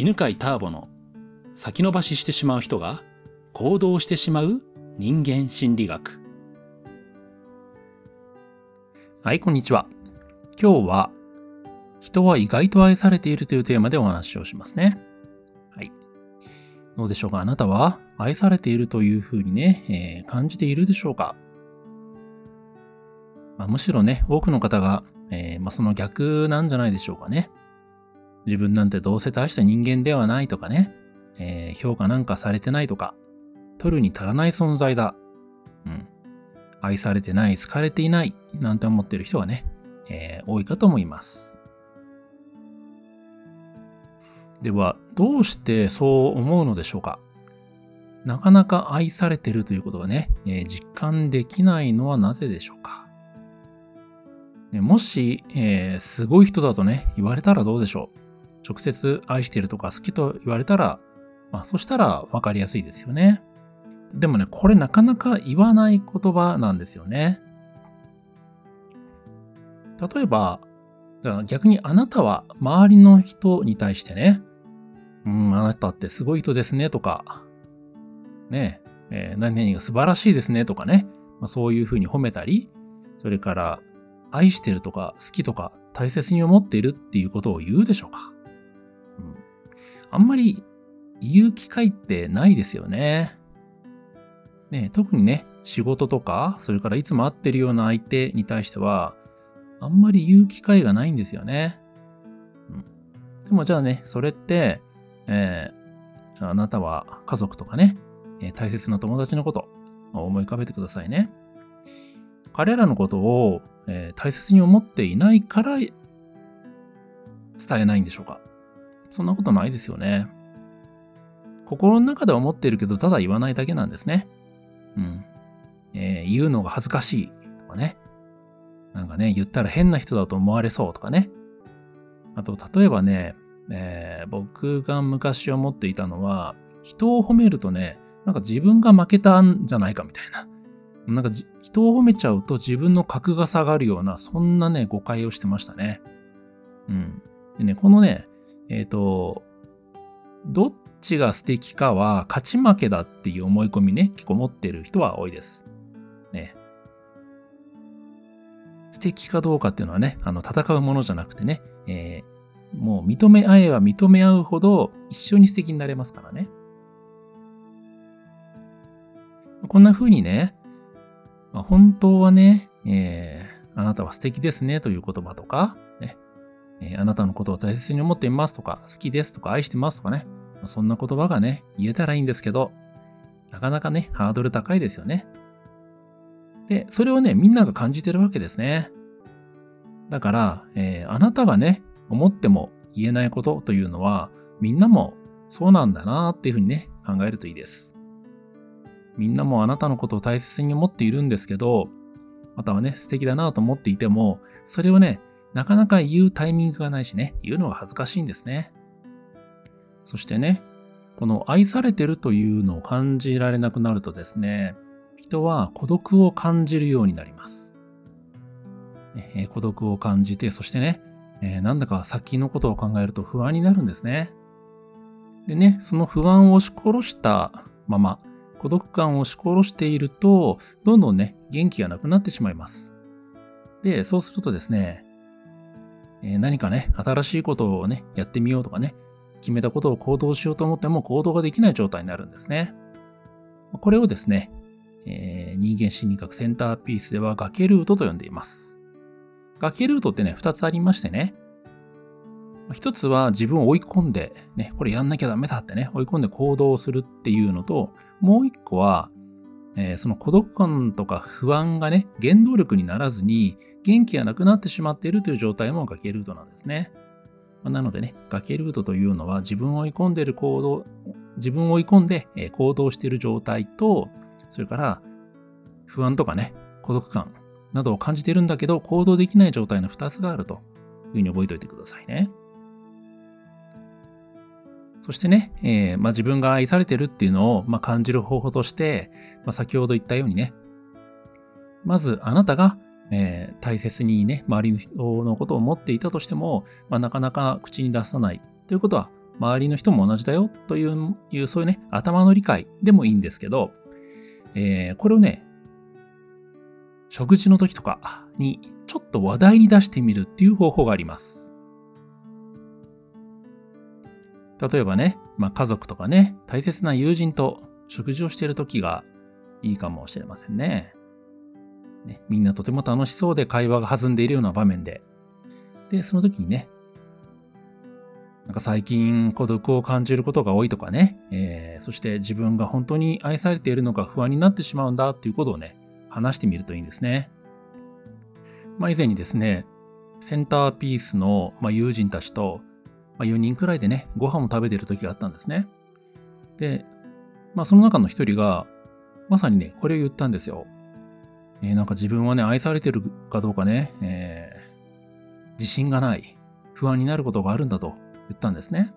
犬飼ターボの先延ばししてしまう人が行動してしまう人間心理学。はい、こんにちは。今日は人は意外と愛されているというテーマでお話をしますね。はい。どうでしょうか？あなたは愛されているというふうにね、えー、感じているでしょうか、まあ、むしろね、多くの方が、えー、まあ、その逆なんじゃないでしょうかね。自分なんてどうせ大した人間ではないとかね、えー、評価なんかされてないとか、取るに足らない存在だ。うん。愛されてない、好かれていない、なんて思ってる人はね、えー、多いかと思います。では、どうしてそう思うのでしょうかなかなか愛されてるということがね、えー、実感できないのはなぜでしょうかもし、えー、すごい人だとね、言われたらどうでしょう直接愛してるとか好きと言われたら、まあそしたらわかりやすいですよね。でもね、これなかなか言わない言葉なんですよね。例えば、逆にあなたは周りの人に対してね、うん、あなたってすごい人ですねとか、ねえ、えー、何々が素晴らしいですねとかね、まあ、そういうふうに褒めたり、それから愛してるとか好きとか大切に思っているっていうことを言うでしょうかあんまり言う機会ってないですよね。ね特にね、仕事とか、それからいつも会ってるような相手に対しては、あんまり言う機会がないんですよね。うん、でもじゃあね、それって、えー、あなたは家族とかね、え、大切な友達のこと、思い浮かべてくださいね。彼らのことを、えー、大切に思っていないから伝えないんでしょうか？そんなことないですよね。心の中では思ってるけど、ただ言わないだけなんですね。うん。えー、言うのが恥ずかしいとかね。なんかね、言ったら変な人だと思われそうとかね。あと、例えばね、えー、僕が昔思っていたのは、人を褒めるとね、なんか自分が負けたんじゃないかみたいな。なんか人を褒めちゃうと自分の格が下がるような、そんなね、誤解をしてましたね。うん。でね、このね、えっ、ー、と、どっちが素敵かは勝ち負けだっていう思い込みね、結構持ってる人は多いです。ね。素敵かどうかっていうのはね、あの、戦うものじゃなくてね、えー、もう認め合えば認め合うほど一緒に素敵になれますからね。こんな風にね、まあ、本当はね、えー、あなたは素敵ですねという言葉とか、えー、あなたのことを大切に思っていますとか、好きですとか、愛してますとかね、そんな言葉がね、言えたらいいんですけど、なかなかね、ハードル高いですよね。で、それをね、みんなが感じてるわけですね。だから、えー、あなたがね、思っても言えないことというのは、みんなもそうなんだなっていうふうにね、考えるといいです。みんなもあなたのことを大切に思っているんですけど、またはね、素敵だなと思っていても、それをね、なかなか言うタイミングがないしね、言うのが恥ずかしいんですね。そしてね、この愛されてるというのを感じられなくなるとですね、人は孤独を感じるようになります。え、孤独を感じて、そしてね、え、なんだか先のことを考えると不安になるんですね。でね、その不安を押し殺したまま、孤独感を押し殺していると、どんどんね、元気がなくなってしまいます。で、そうするとですね、え何かね、新しいことをね、やってみようとかね、決めたことを行動しようと思っても行動ができない状態になるんですね。これをですね、えー、人間心理学センターピースでは崖ルートと呼んでいます。崖ルートってね、二つありましてね。一つは自分を追い込んで、ね、これやんなきゃダメだってね、追い込んで行動するっていうのと、もう一個は、えー、その孤独感とか不安がね、原動力にならずに、元気がなくなってしまっているという状態も崖ルートなんですね。まあなのでね、崖ルートというのは自分を追い込んでいる行動、自分を追い込んで行動している状態と、それから不安とかね、孤独感などを感じているんだけど行動できない状態の2つがあるというふうに覚えておいてくださいね。そしてね、えー、まあ、自分が愛されてるっていうのを、まあ、感じる方法として、まあ、先ほど言ったようにね、まずあなたが、えー、大切にね、周りの人のことを思っていたとしても、ま、なかなか口に出さないということは、周りの人も同じだよという、いうそういうね、頭の理解でもいいんですけど、えー、これをね、食事の時とかにちょっと話題に出してみるっていう方法があります。例えばね、まあ、家族とかね、大切な友人と食事をしている時がいいかもしれませんね。ねみんなとても楽しそうで会話が弾んでいるような場面で、で、その時にね、なんか最近孤独を感じることが多いとかね、えー、そして自分が本当に愛されているのか不安になってしまうんだっていうことをね、話してみるといいんですね。まあ以前にですね、センターピースの、友人たちと、ま4人くらいでね、ご飯を食べてる時があったんですね。で、まあその中の一人が、まさにね、これを言ったんですよ。えー、なんか自分はね、愛されてるかどうかね、えー、自信がない、不安になることがあるんだと言ったんですね。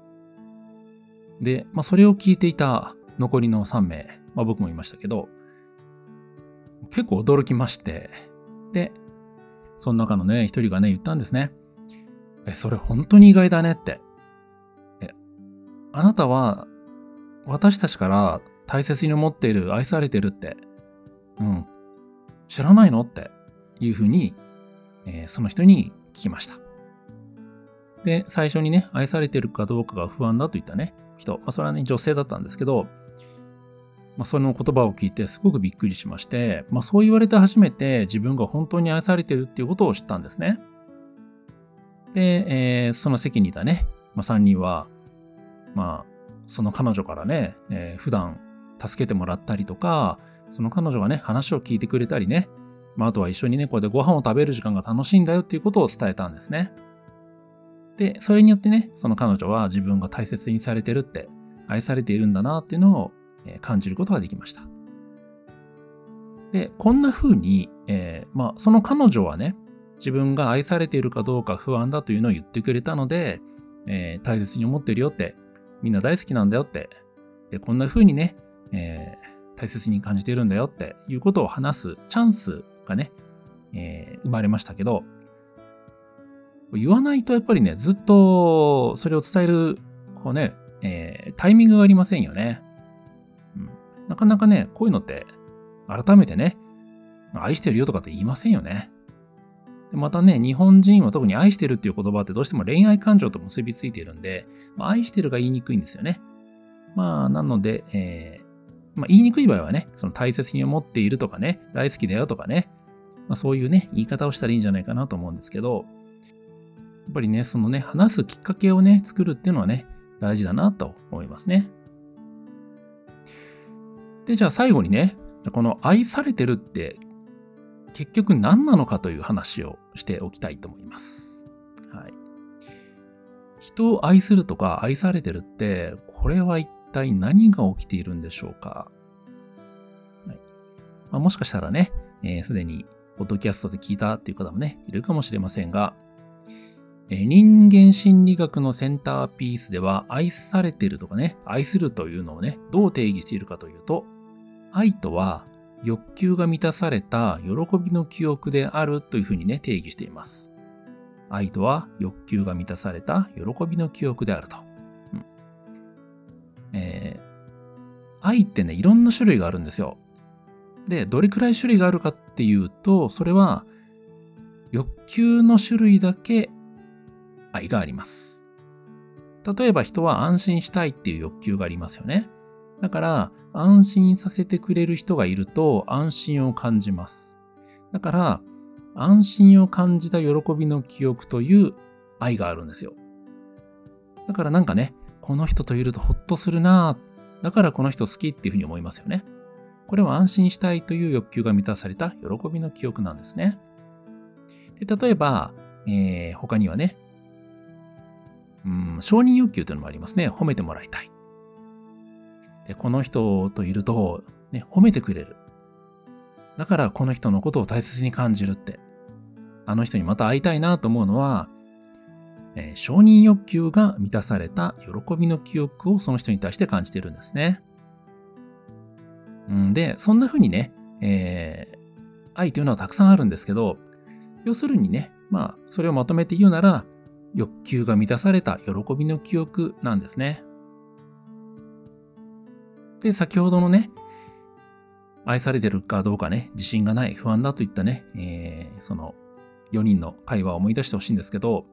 で、まあそれを聞いていた残りの3名、まあ僕もいましたけど、結構驚きまして、で、その中のね、一人がね、言ったんですね。え、それ本当に意外だねって。あなたは私たちから大切に思っている、愛されてるって、うん、知らないのっていうふうに、えー、その人に聞きました。で、最初にね、愛されてるかどうかが不安だと言ったね、人、まあ、それはね、女性だったんですけど、まあ、その言葉を聞いてすごくびっくりしまして、まあ、そう言われて初めて自分が本当に愛されてるっていうことを知ったんですね。で、えー、その席にいたね、まあ、3人は、まあ、その彼女からね、えー、普段助けてもらったりとか、その彼女がね、話を聞いてくれたりね、まあ、あとは一緒にね、こうやってご飯を食べる時間が楽しいんだよっていうことを伝えたんですね。で、それによってね、その彼女は自分が大切にされてるって、愛されているんだなっていうのを感じることができました。で、こんな風に、えー、まあ、その彼女はね、自分が愛されているかどうか不安だというのを言ってくれたので、えー、大切に思ってるよって、みんな大好きなんだよって、で、こんな風にね、えー、大切に感じているんだよっていうことを話すチャンスがね、えー、生まれましたけど、言わないとやっぱりね、ずっとそれを伝える、こうね、えー、タイミングがありませんよね。うん。なかなかね、こういうのって、改めてね、愛してるよとかって言いませんよね。でまたね、日本人は特に愛してるっていう言葉ってどうしても恋愛感情と結びついているんで、まあ、愛してるが言いにくいんですよね。まあ、なので、えー、まあ、言いにくい場合はね、その大切に思っているとかね、大好きだよとかね、まあ、そういうね、言い方をしたらいいんじゃないかなと思うんですけど、やっぱりね、そのね、話すきっかけをね、作るっていうのはね、大事だなと思いますね。で、じゃあ最後にね、この愛されてるって結局何なのかという話をしておきたいと思います。はい。人を愛するとか愛されてるって、これは一体何が起きているんでしょうか、はいまあ、もしかしたらね、す、えー、で、にポッドキャストで聞いたっていう方もね、いるかもしれませんが、え人間心理学のセンターピースでは愛されてるとかね、愛するというのをね、どう定義しているかというと、愛とは欲求が満たされた喜びの記憶であるというふうにね、定義しています。愛とは欲求が満たされた喜びの記憶であると。うんえー、愛ってね、いろんな種類があるんですよ。で、どれくらい種類があるかっていうと、それは欲求の種類だけ愛があります。例えば人は安心したいっていう欲求がありますよね。だから、安心させてくれる人がいると安心を感じます。だから、安心を感じた喜びの記憶という愛があるんですよ。だからなんかね、この人といるとほっとするなだからこの人好きっていうふうに思いますよね。これは安心したいという欲求が満たされた喜びの記憶なんですね。で例えば、えー、他にはね、うん、承認欲求というのもありますね。褒めてもらいたい。で、この人といると、ね、褒めてくれる。だからこの人のことを大切に感じるって。あの人にまた会いたいなと思うのは、えー、承認欲求が満たされた喜びの記憶をその人に対して感じているんですね。ん、で、そんな風にね、えー、愛というのはたくさんあるんですけど、要するにね、まあ、それをまとめて言うなら、欲求が満たされた喜びの記憶なんですね。で、先ほどのね、愛されてるかどうかね、自信がない、不安だといったね、えー、その4人の会話を思い出してほしいんですけど、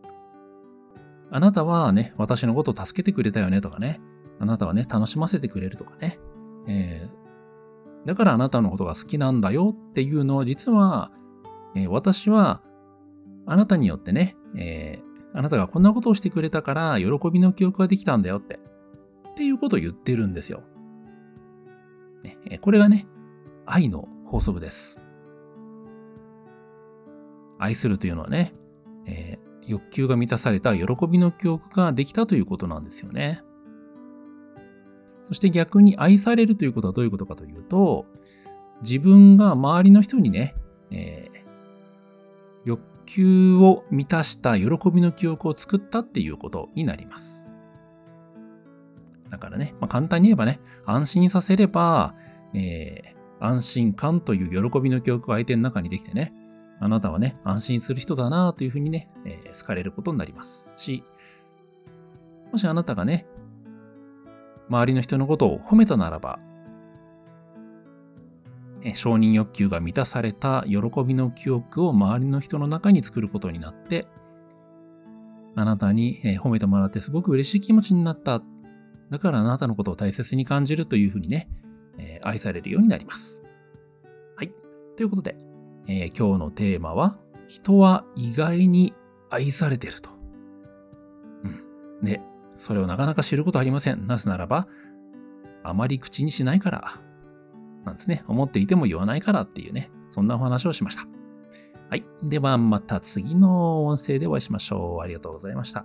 あなたはね、私のことを助けてくれたよねとかね、あなたはね、楽しませてくれるとかね、えー、だからあなたのことが好きなんだよっていうのを実は、えー、私はあなたによってね、えー、あなたがこんなことをしてくれたから喜びの記憶ができたんだよって、っていうことを言ってるんですよ。ね、これがね、愛の法則です。愛するというのはね、えー、欲求が満たされた喜びの記憶ができたということなんですよね。そして逆に愛されるということはどういうことかというと、自分が周りの人にね、えー、欲求を満たした喜びの記憶を作ったっていうことになります。だからね、まあ、簡単に言えばね、安心させれば、えー、安心感という喜びの記憶が相手の中にできてね、あなたはね、安心する人だなというふうにね、えー、好かれることになりますし、もしあなたがね、周りの人のことを褒めたならば、承認欲求が満たされた喜びの記憶を周りの人の中に作ることになって、あなたに褒めてもらってすごく嬉しい気持ちになった。だからあなたのことを大切に感じるというふうにねえ、愛されるようになります。はい。ということで、えー、今日のテーマは、人は意外に愛されてると。うん。で、それをなかなか知ることありません。なぜならば、あまり口にしないから、なんですね。思っていても言わないからっていうね、そんなお話をしました。はい。ではまた次の音声でお会いしましょう。ありがとうございました。